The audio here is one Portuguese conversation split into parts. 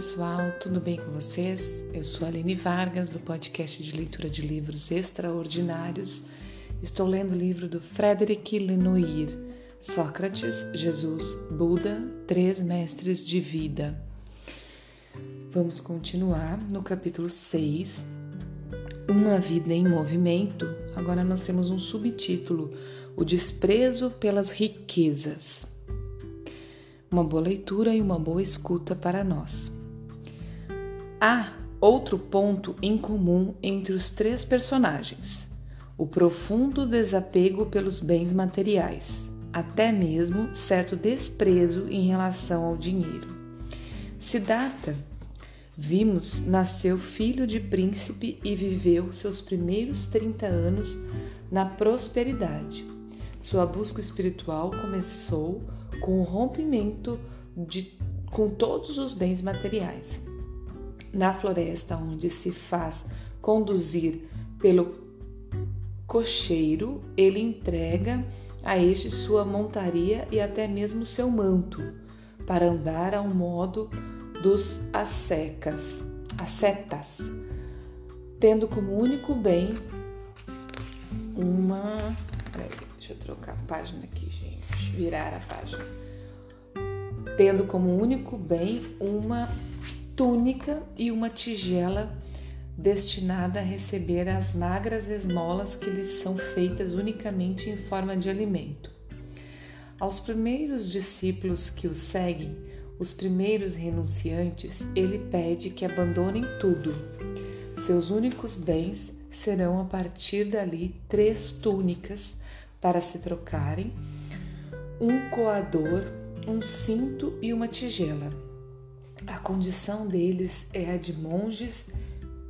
pessoal, tudo bem com vocês? Eu sou Aline Vargas, do podcast de leitura de livros extraordinários. Estou lendo o livro do Frederic Lenoir, Sócrates, Jesus, Buda, Três Mestres de Vida. Vamos continuar no capítulo 6, Uma Vida em Movimento. Agora nós temos um subtítulo, O Desprezo pelas Riquezas uma boa leitura e uma boa escuta para nós. Há outro ponto em comum entre os três personagens: o profundo desapego pelos bens materiais, até mesmo certo desprezo em relação ao dinheiro. Siddhartha, vimos, nasceu filho de príncipe e viveu seus primeiros 30 anos na prosperidade. Sua busca espiritual começou com o rompimento de, com todos os bens materiais. Na floresta, onde se faz conduzir pelo cocheiro, ele entrega a este sua montaria e até mesmo seu manto, para andar ao modo dos assecas, ascetas, tendo como único bem uma. Peraí, deixa eu trocar a página aqui, gente. Virar a página tendo como único bem uma túnica e uma tigela destinada a receber as magras esmolas que lhes são feitas unicamente em forma de alimento. Aos primeiros discípulos que o seguem, os primeiros renunciantes, ele pede que abandonem tudo. Seus únicos bens serão a partir dali três túnicas para se trocarem, um coador um cinto e uma tigela. A condição deles é a de monges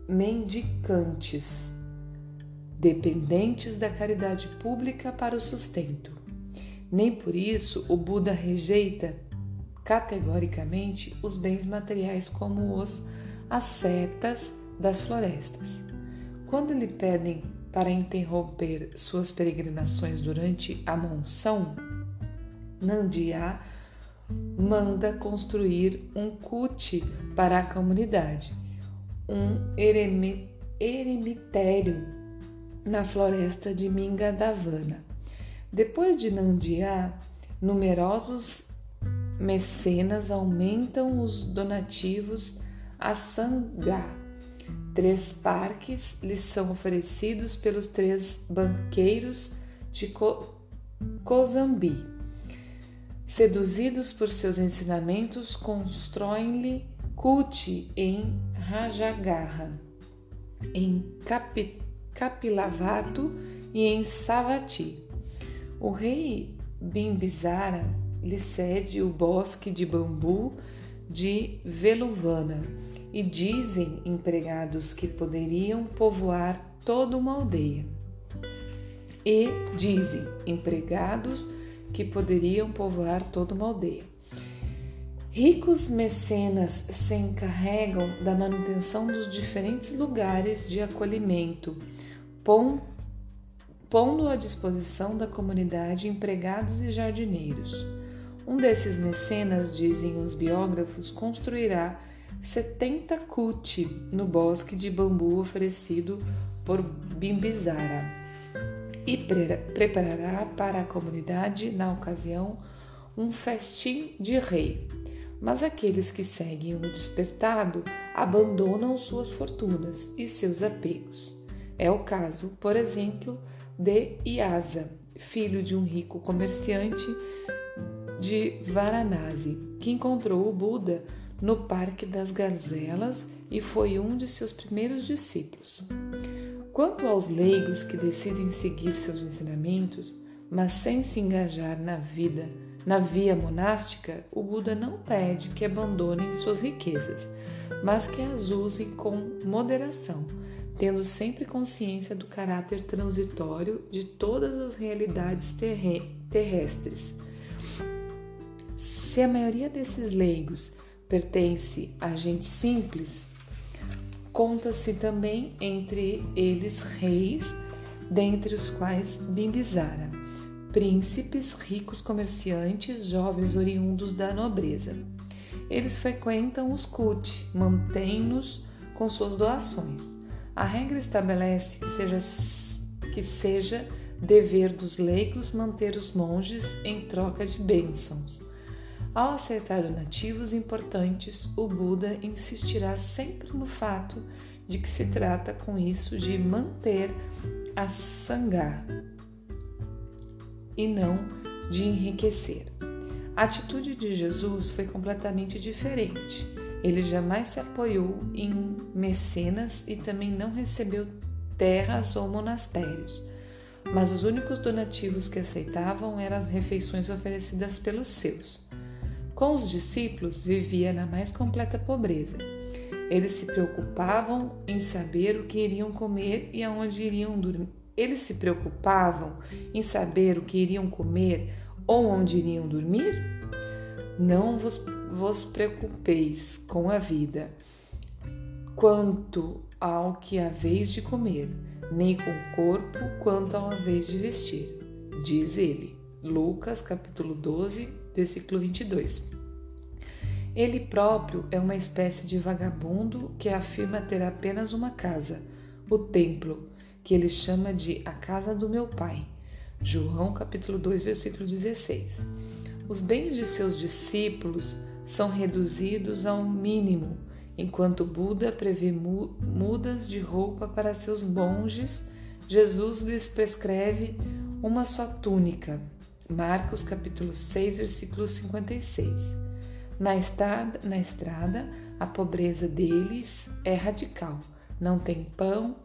mendicantes, dependentes da caridade pública para o sustento. Nem por isso o Buda rejeita categoricamente os bens materiais como os ascetas das florestas. Quando lhe pedem para interromper suas peregrinações durante a monção, Nandiá manda construir um cut para a comunidade, um eremitério na floresta de Mingadavana. Depois de Nandiá, numerosos mecenas aumentam os donativos a Sangha. Três parques lhes são oferecidos pelos três banqueiros de Cozambi Seduzidos por seus ensinamentos, constroem-lhe culte em Rajagarra, em Capi, Capilavato e em Savati. O rei Bimbisara lhe cede o bosque de bambu de Veluvana e dizem empregados que poderiam povoar toda uma aldeia. E dizem empregados que poderiam povoar toda uma aldeia. Ricos mecenas se encarregam da manutenção dos diferentes lugares de acolhimento, pondo à disposição da comunidade empregados e jardineiros. Um desses mecenas, dizem os biógrafos, construirá 70 kuti no bosque de bambu oferecido por Bimbisara e preparará para a comunidade, na ocasião, um festim de rei. Mas aqueles que seguem o despertado abandonam suas fortunas e seus apegos. É o caso, por exemplo, de Iasa, filho de um rico comerciante de Varanasi, que encontrou o Buda no Parque das Gazelas e foi um de seus primeiros discípulos. Quanto aos leigos que decidem seguir seus ensinamentos, mas sem se engajar na vida, na via monástica, o Buda não pede que abandonem suas riquezas, mas que as usem com moderação, tendo sempre consciência do caráter transitório de todas as realidades terrestres. Se a maioria desses leigos pertence a gente simples, Conta-se também entre eles reis, dentre os quais Bimbisara, príncipes, ricos comerciantes, jovens oriundos da nobreza. eles frequentam os CUT, mantêm-nos com suas doações. A regra estabelece que seja, que seja dever dos leigos manter os monges em troca de bênçãos. Ao aceitar donativos importantes, o Buda insistirá sempre no fato de que se trata com isso de manter a sangha e não de enriquecer. A atitude de Jesus foi completamente diferente. Ele jamais se apoiou em mecenas e também não recebeu terras ou monastérios. Mas os únicos donativos que aceitavam eram as refeições oferecidas pelos seus. Com os discípulos, vivia na mais completa pobreza. Eles se preocupavam em saber o que iriam comer e aonde iriam dormir. Eles se preocupavam em saber o que iriam comer ou onde iriam dormir? Não vos, vos preocupeis com a vida quanto ao que haveis de comer, nem com o corpo quanto ao haveis de vestir, diz ele. Lucas capítulo 12, versículo 22. Ele próprio é uma espécie de vagabundo que afirma ter apenas uma casa, o templo, que ele chama de a casa do meu pai João capítulo 2, versículo 16. Os bens de seus discípulos são reduzidos ao mínimo, enquanto Buda prevê mudas de roupa para seus monges, Jesus lhes prescreve uma só túnica. Marcos capítulo 6, versículo 56. Na estrada, na estrada, a pobreza deles é radical. Não tem pão,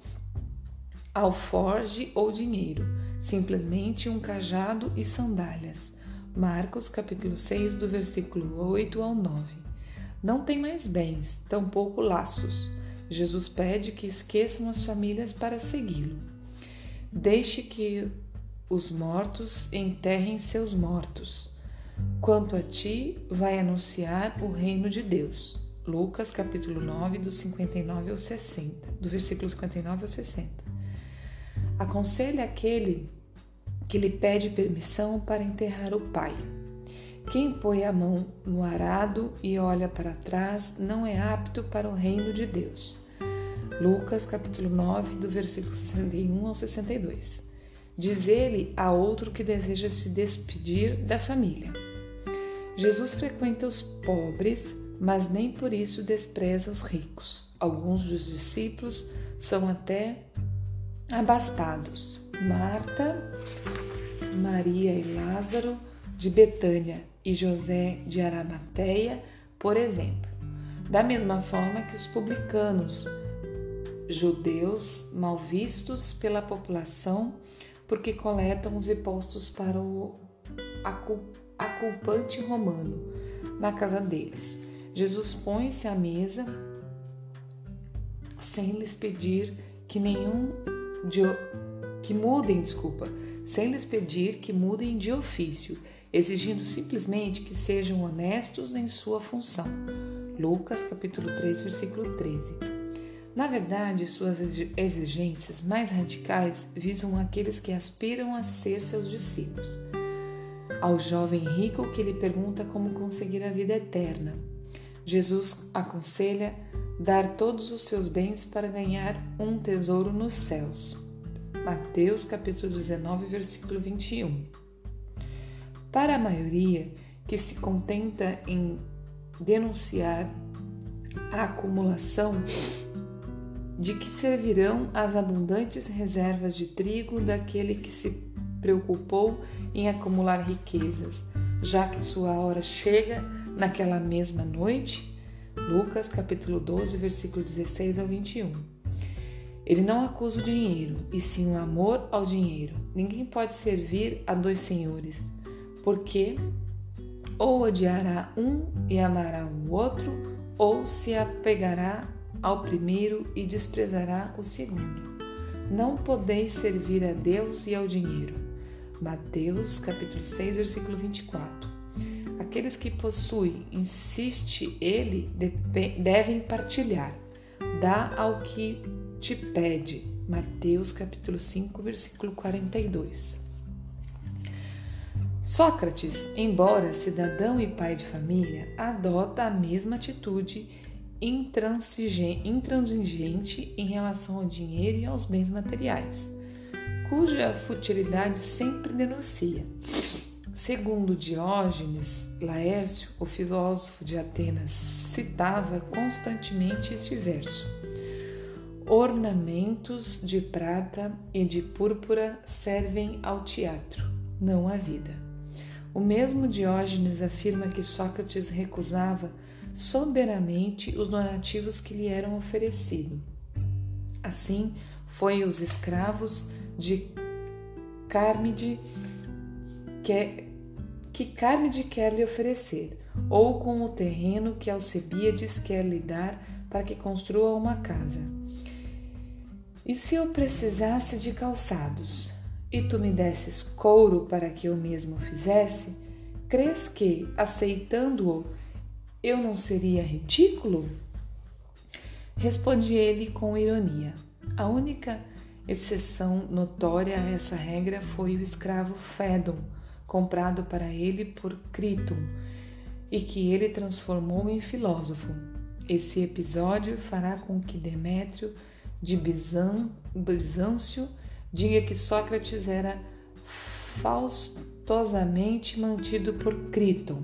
alforge ou dinheiro simplesmente um cajado e sandálias. Marcos capítulo 6, do versículo 8 ao 9. Não tem mais bens, tampouco laços. Jesus pede que esqueçam as famílias para segui-lo. Deixe que os mortos enterrem seus mortos. Quanto a ti, vai anunciar o reino de Deus. Lucas capítulo 9, do 59 ao 60, do versículo 59 ao 60. Aconselha aquele que lhe pede permissão para enterrar o pai. Quem põe a mão no arado e olha para trás não é apto para o reino de Deus. Lucas capítulo 9, do versículo 61 ao 62. Diz ele a outro que deseja se despedir da família. Jesus frequenta os pobres, mas nem por isso despreza os ricos. Alguns dos discípulos são até abastados. Marta, Maria e Lázaro de Betânia e José de Arimateia, por exemplo. Da mesma forma que os publicanos, judeus mal vistos pela população porque coletam os impostos para o aculpante romano na casa deles. Jesus põe-se à mesa sem lhes pedir que nenhum de, que mudem, desculpa, sem lhes pedir que mudem de ofício, exigindo simplesmente que sejam honestos em sua função. Lucas capítulo 3, versículo 13. Na verdade, suas exigências mais radicais visam aqueles que aspiram a ser seus discípulos. Ao jovem rico que lhe pergunta como conseguir a vida eterna, Jesus aconselha dar todos os seus bens para ganhar um tesouro nos céus. Mateus capítulo 19, versículo 21. Para a maioria que se contenta em denunciar a acumulação, de que servirão as abundantes reservas de trigo daquele que se preocupou em acumular riquezas, já que sua hora chega naquela mesma noite? Lucas capítulo 12, versículo 16 ao 21. Ele não acusa o dinheiro, e sim o amor ao dinheiro. Ninguém pode servir a dois senhores, porque ou odiará um e amará o outro, ou se apegará ao primeiro e desprezará o segundo. Não podeis servir a Deus e ao dinheiro. Mateus capítulo 6, versículo 24 aqueles que possuem, insiste ele, devem partilhar. Dá ao que te pede. Mateus capítulo 5, versículo 42. Sócrates, embora cidadão e pai de família, adota a mesma atitude intransigente em relação ao dinheiro e aos bens materiais, cuja futilidade sempre denuncia. Segundo Diógenes Laércio, o filósofo de Atenas, citava constantemente este verso: Ornamentos de prata e de púrpura servem ao teatro, não à vida. O mesmo Diógenes afirma que Sócrates recusava soberanamente os donativos que lhe eram oferecidos. Assim, foi os escravos de Carmide que, que Carmide quer lhe oferecer, ou com o terreno que Alcebiades quer lhe dar para que construa uma casa. E se eu precisasse de calçados? e tu me desses couro para que eu mesmo fizesse, crês que, aceitando-o, eu não seria ridículo? Responde ele com ironia. A única exceção notória a essa regra foi o escravo Fédon, comprado para ele por Criton, e que ele transformou em filósofo. Esse episódio fará com que Demétrio de Bizâncio diga que Sócrates era faustosamente mantido por Criton.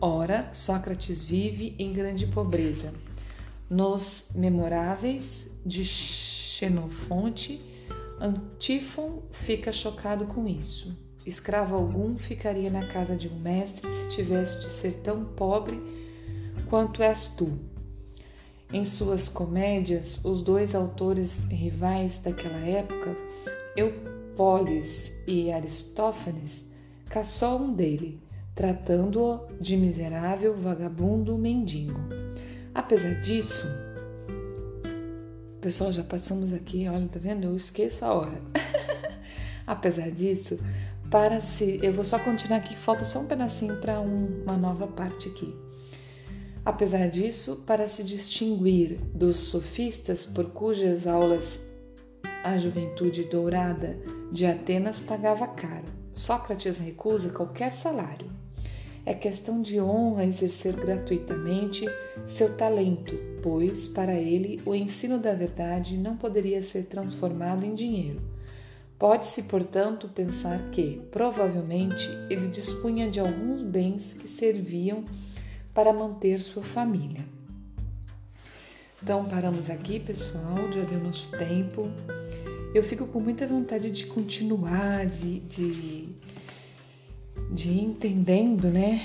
Ora, Sócrates vive em grande pobreza. Nos memoráveis de Xenofonte, Antífon fica chocado com isso. Escravo algum ficaria na casa de um mestre se tivesse de ser tão pobre quanto és tu. Em suas comédias, os dois autores rivais daquela época, Eupolis e Aristófanes, caçou um dele, tratando-o de miserável vagabundo mendigo. Apesar disso, pessoal, já passamos aqui, olha, tá vendo? Eu esqueço a hora. Apesar disso, para se. Eu vou só continuar aqui, falta só um pedacinho para um, uma nova parte aqui. Apesar disso, para se distinguir dos sofistas por cujas aulas a juventude dourada de Atenas pagava caro, Sócrates recusa qualquer salário. É questão de honra exercer gratuitamente seu talento, pois para ele o ensino da verdade não poderia ser transformado em dinheiro. Pode-se, portanto, pensar que, provavelmente, ele dispunha de alguns bens que serviam para manter sua família. Então paramos aqui, pessoal, já deu nosso tempo. Eu fico com muita vontade de continuar, de, de, de ir entendendo, né?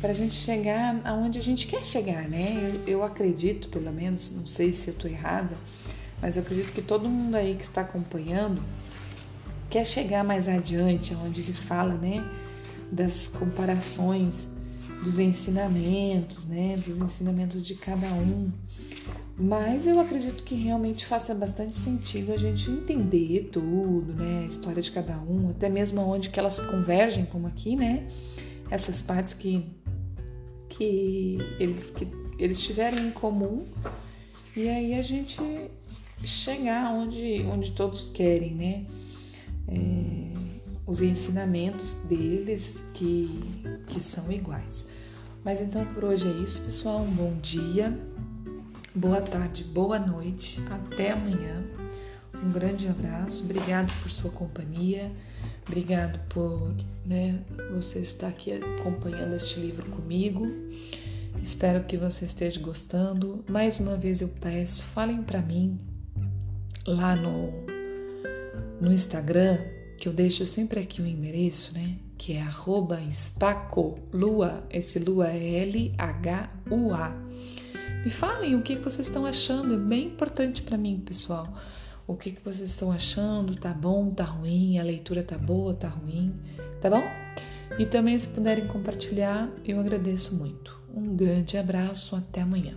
Para a gente chegar aonde a gente quer chegar, né? Eu, eu acredito, pelo menos, não sei se eu estou errada, mas eu acredito que todo mundo aí que está acompanhando quer chegar mais adiante, onde ele fala, né? Das comparações dos ensinamentos, né, dos ensinamentos de cada um. Mas eu acredito que realmente faça bastante sentido a gente entender tudo, né, a história de cada um, até mesmo onde que elas convergem, como aqui, né, essas partes que que eles que eles tiverem em comum e aí a gente chegar onde onde todos querem, né? É, os ensinamentos deles que, que são iguais. Mas então por hoje é isso, pessoal. Um bom dia, boa tarde, boa noite, até amanhã. Um grande abraço, obrigado por sua companhia, obrigado por né, você estar aqui acompanhando este livro comigo. Espero que você esteja gostando. Mais uma vez eu peço, falem para mim lá no, no Instagram que eu deixo sempre aqui o endereço, né? Que é arroba spacolua, esse lua é L-H-U-A. Me falem o que vocês estão achando, é bem importante para mim, pessoal. O que vocês estão achando, tá bom, tá ruim, a leitura tá boa, tá ruim, tá bom? E também se puderem compartilhar, eu agradeço muito. Um grande abraço, até amanhã.